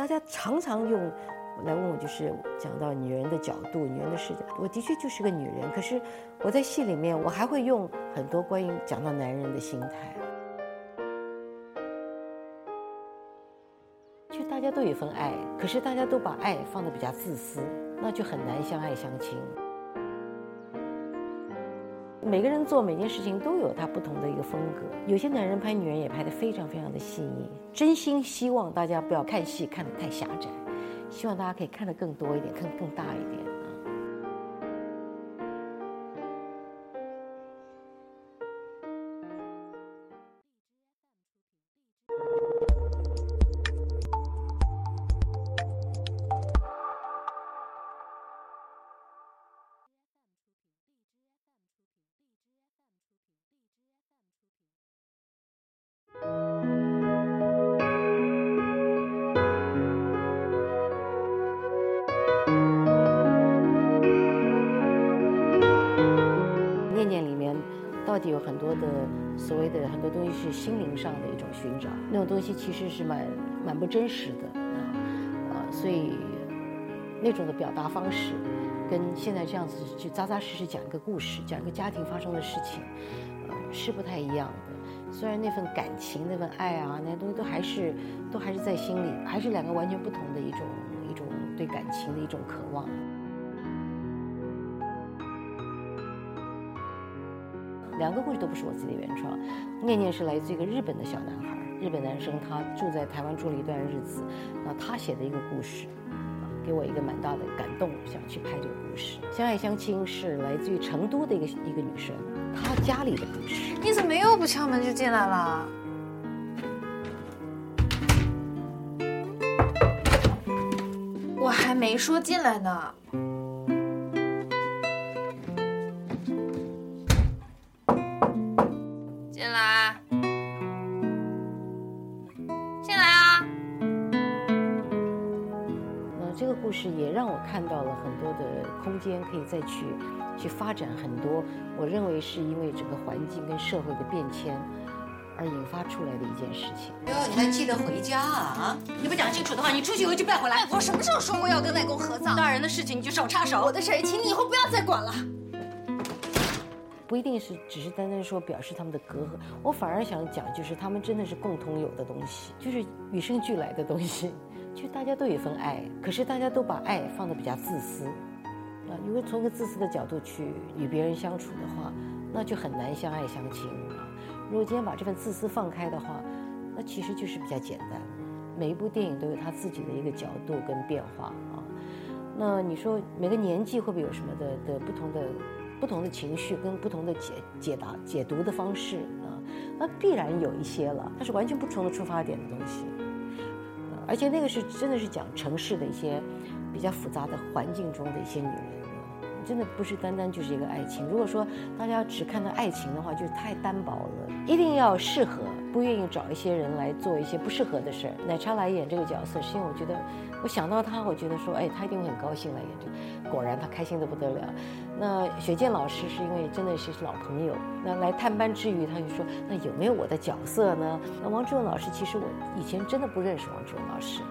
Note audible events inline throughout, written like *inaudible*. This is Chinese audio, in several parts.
大家常常用来问我，就是讲到女人的角度、女人的视角。我的确就是个女人，可是我在戏里面，我还会用很多关于讲到男人的心态。就大家都有一份爱，可是大家都把爱放的比较自私，那就很难相爱相亲。每个人做每件事情都有他不同的一个风格。有些男人拍女人也拍得非常非常的细腻。真心希望大家不要看戏看得太狭窄，希望大家可以看得更多一点，看更大一点。有很多的所谓的很多东西是心灵上的一种寻找，那种东西其实是蛮蛮不真实的啊，呃，所以那种的表达方式，跟现在这样子去扎扎实实讲一个故事，讲一个家庭发生的事情，呃，是不太一样的。虽然那份感情、那份爱啊，那些东西都还是都还是在心里，还是两个完全不同的一种一种对感情的一种渴望。两个故事都不是我自己的原创，念念是来自一个日本的小男孩，日本男生，他住在台湾住了一段日子，那他写的一个故事，给我一个蛮大的感动，想去拍这个故事。相爱相亲是来自于成都的一个一个女生，她家里的故事。你怎么又不敲门就进来了？我还没说进来呢。也让我看到了很多的空间，可以再去去发展很多。我认为是因为整个环境跟社会的变迁而引发出来的一件事情。哟，你还记得回家啊？啊！你不讲清楚的话，你出去以后就别回来。外婆什么时候说过要跟外公合葬？大人的事情你就少插手。我的事，请你以后不要再管了。不一定是只是单单说表示他们的隔阂，我反而想讲，就是他们真的是共同有的东西，就是与生俱来的东西。就大家都有份爱，可是大家都把爱放得比较自私，啊，因为从一个自私的角度去与别人相处的话，那就很难相爱相亲啊。如果今天把这份自私放开的话，那其实就是比较简单。每一部电影都有它自己的一个角度跟变化啊。那你说每个年纪会不会有什么的的不同的不同的情绪跟不同的解解答解读的方式啊？那必然有一些了，它是完全不同的出发点的东西。而且那个是真的是讲城市的一些比较复杂的环境中的一些女人，真的不是单单就是一个爱情。如果说大家只看到爱情的话，就太单薄了。一定要适合，不愿意找一些人来做一些不适合的事儿。奶茶来演这个角色，是因为我觉得，我想到他，我觉得说，哎，他一定会很高兴来演这个。果然他开心的不得了。那雪见老师是因为真的是老朋友，那来探班之余，他就说，那有没有我的角色呢？那王志文老师其实我以前真的不认识王志文老师，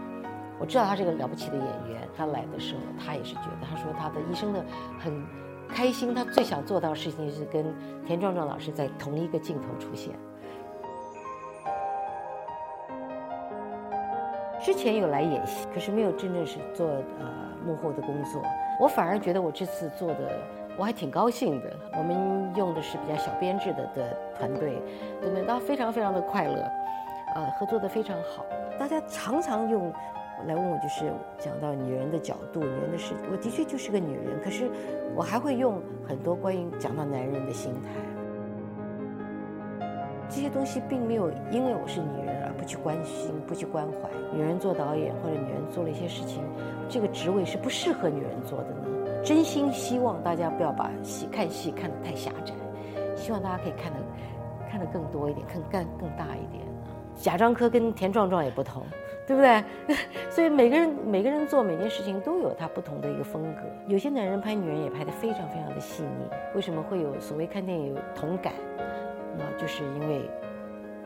我知道他是个了不起的演员。他来的时候，他也是觉得，他说他的一生的很。开心，他最想做到的事情是跟田壮壮老师在同一个镜头出现。之前有来演戏，可是没有真正是做呃幕后的工作。我反而觉得我这次做的我还挺高兴的。我们用的是比较小编制的的团队，对们都非常非常的快乐，呃，合作的非常好。大家常常用。来问我，就是讲到女人的角度、女人的事，我的确就是个女人，可是我还会用很多关于讲到男人的心态。这些东西并没有因为我是女人而不去关心、不去关怀。女人做导演或者女人做了一些事情，这个职位是不适合女人做的呢？真心希望大家不要把戏看戏看得太狭窄，希望大家可以看得看得更多一点，看干更大一点。贾樟柯跟田壮壮也不同。对不对？*laughs* 所以每个人每个人做每件事情都有他不同的一个风格。有些男人拍女人也拍得非常非常的细腻。为什么会有所谓看电影有同感？那就是因为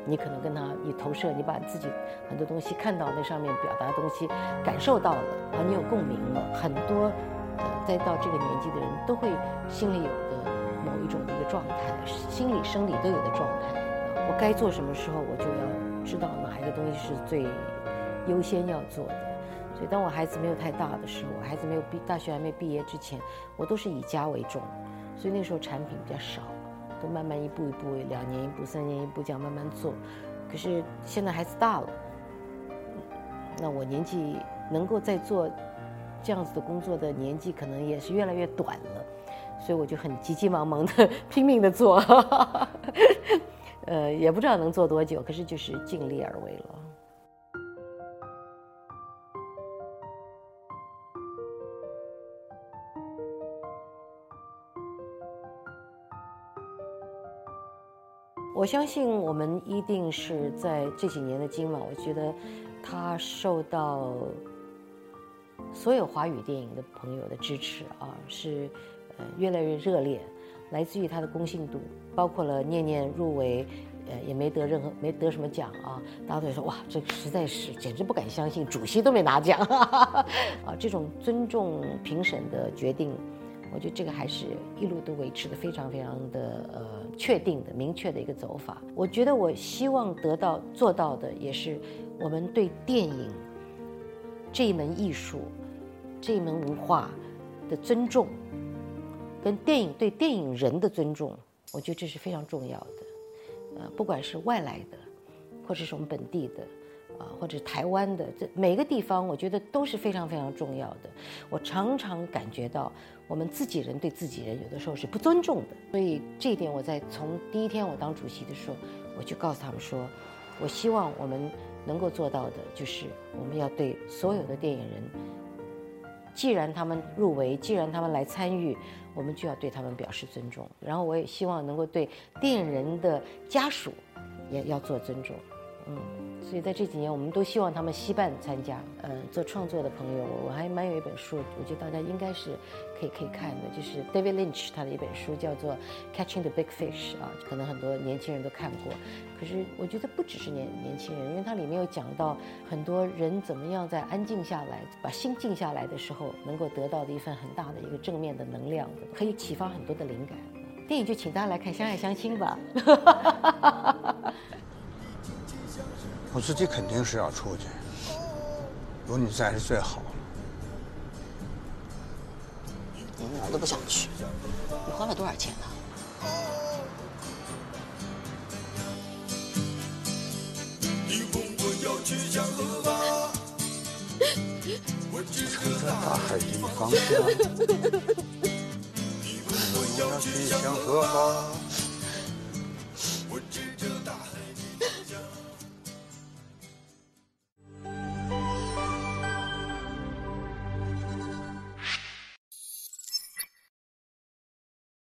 你可能跟他你投射，你把自己很多东西看到那上面表达的东西感受到了啊，你有共鸣了。很多呃，再到这个年纪的人都会心里有的某一种的一个状态，心理生理都有的状态。我该做什么时候，我就要知道哪一个东西是最优先要做的。所以当我孩子没有太大的时候，我孩子没有毕大学还没毕业之前，我都是以家为重，所以那时候产品比较少。都慢慢一步一步，两年一步，三年一步，这样慢慢做。可是现在孩子大了，那我年纪能够再做这样子的工作的年纪，可能也是越来越短了。所以我就很急急忙忙的 *laughs* 拼命的做，*laughs* 呃，也不知道能做多久，可是就是尽力而为了。我相信我们一定是在这几年的今晚，我觉得他受到所有华语电影的朋友的支持啊，是呃越来越热烈，来自于他的公信度，包括了念念入围，呃也没得任何没得什么奖啊，大家都说哇，这实在是简直不敢相信，主席都没拿奖 *laughs* 啊，这种尊重评审的决定。我觉得这个还是一路都维持的非常非常的呃确定的明确的一个走法。我觉得我希望得到做到的也是我们对电影这一门艺术、这一门文化的尊重，跟电影对电影人的尊重。我觉得这是非常重要的。呃，不管是外来的，或者是我们本地的。啊，或者台湾的这每个地方，我觉得都是非常非常重要的。我常常感觉到，我们自己人对自己人有的时候是不尊重的。所以这一点，我在从第一天我当主席的时候，我就告诉他们说，我希望我们能够做到的，就是我们要对所有的电影人，既然他们入围，既然他们来参与，我们就要对他们表示尊重。然后我也希望能够对电影人的家属，也要做尊重。嗯，所以在这几年，我们都希望他们惜办参加。嗯，做创作的朋友，我还蛮有一本书，我觉得大家应该是可以可以看的，就是 David Lynch 他的一本书，叫做《Catching the Big Fish》啊，可能很多年轻人都看过。可是我觉得不只是年年轻人，因为它里面有讲到很多人怎么样在安静下来、把心静下来的时候，能够得到的一份很大的一个正面的能量，可以启发很多的灵感。电影就请大家来看《相爱相亲》吧。*laughs* 我自己肯定是要出去，有你在是最好了。你哪儿都不想去，你花了多少钱呢？我乘着大海的方向，我要去向何方？